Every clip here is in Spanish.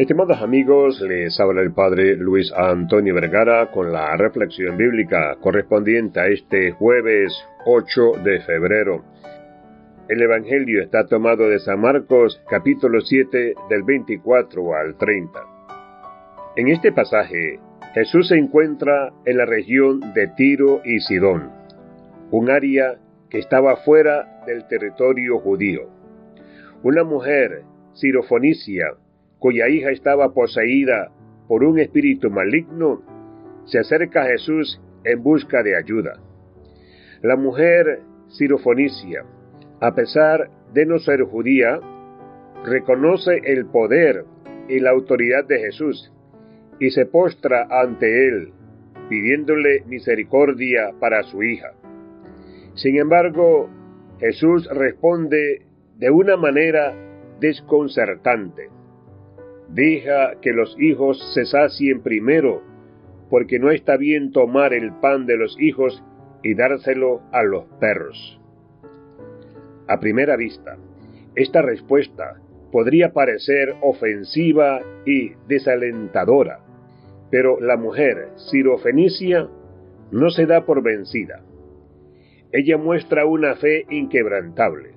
Estimados amigos, les habla el Padre Luis Antonio Vergara con la reflexión bíblica correspondiente a este jueves 8 de febrero. El Evangelio está tomado de San Marcos capítulo 7 del 24 al 30. En este pasaje, Jesús se encuentra en la región de Tiro y Sidón, un área que estaba fuera del territorio judío. Una mujer sirofonicia cuya hija estaba poseída por un espíritu maligno, se acerca a Jesús en busca de ayuda. La mujer sirofonicia, a pesar de no ser judía, reconoce el poder y la autoridad de Jesús y se postra ante él, pidiéndole misericordia para su hija. Sin embargo, Jesús responde de una manera desconcertante. Deja que los hijos se sacien primero, porque no está bien tomar el pan de los hijos y dárselo a los perros. A primera vista, esta respuesta podría parecer ofensiva y desalentadora, pero la mujer sirofenicia no se da por vencida. Ella muestra una fe inquebrantable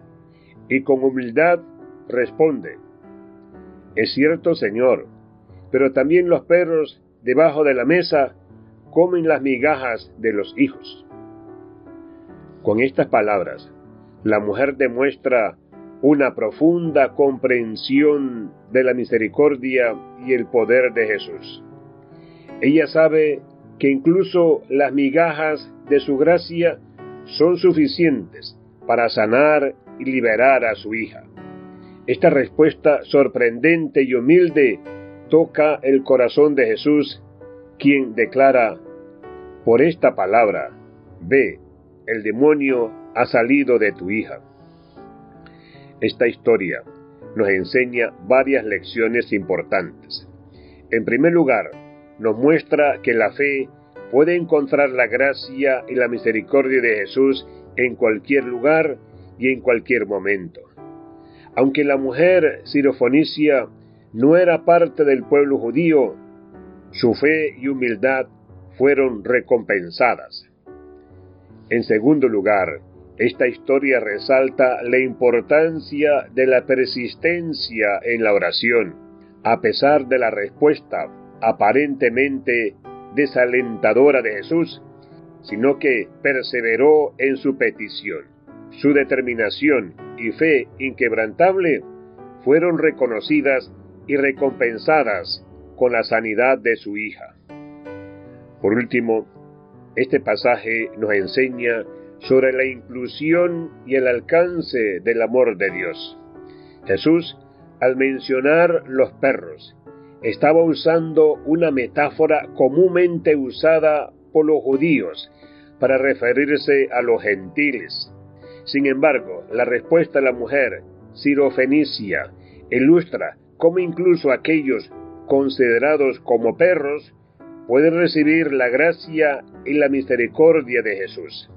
y con humildad responde, es cierto, Señor, pero también los perros debajo de la mesa comen las migajas de los hijos. Con estas palabras, la mujer demuestra una profunda comprensión de la misericordia y el poder de Jesús. Ella sabe que incluso las migajas de su gracia son suficientes para sanar y liberar a su hija. Esta respuesta sorprendente y humilde toca el corazón de Jesús, quien declara, por esta palabra, ve, el demonio ha salido de tu hija. Esta historia nos enseña varias lecciones importantes. En primer lugar, nos muestra que la fe puede encontrar la gracia y la misericordia de Jesús en cualquier lugar y en cualquier momento. Aunque la mujer sirofonicia no era parte del pueblo judío, su fe y humildad fueron recompensadas. En segundo lugar, esta historia resalta la importancia de la persistencia en la oración, a pesar de la respuesta aparentemente desalentadora de Jesús, sino que perseveró en su petición. Su determinación y fe inquebrantable fueron reconocidas y recompensadas con la sanidad de su hija. Por último, este pasaje nos enseña sobre la inclusión y el alcance del amor de Dios. Jesús, al mencionar los perros, estaba usando una metáfora comúnmente usada por los judíos para referirse a los gentiles, sin embargo, la respuesta de la mujer sirofenicia ilustra cómo incluso aquellos considerados como perros pueden recibir la gracia y la misericordia de Jesús.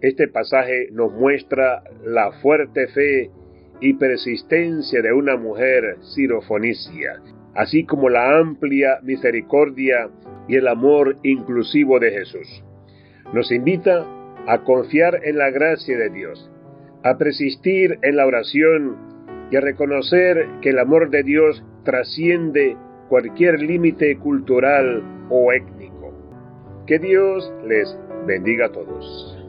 Este pasaje nos muestra la fuerte fe y persistencia de una mujer sirofonicia, así como la amplia misericordia y el amor inclusivo de Jesús. Nos invita a confiar en la gracia de Dios, a persistir en la oración y a reconocer que el amor de Dios trasciende cualquier límite cultural o étnico. Que Dios les bendiga a todos.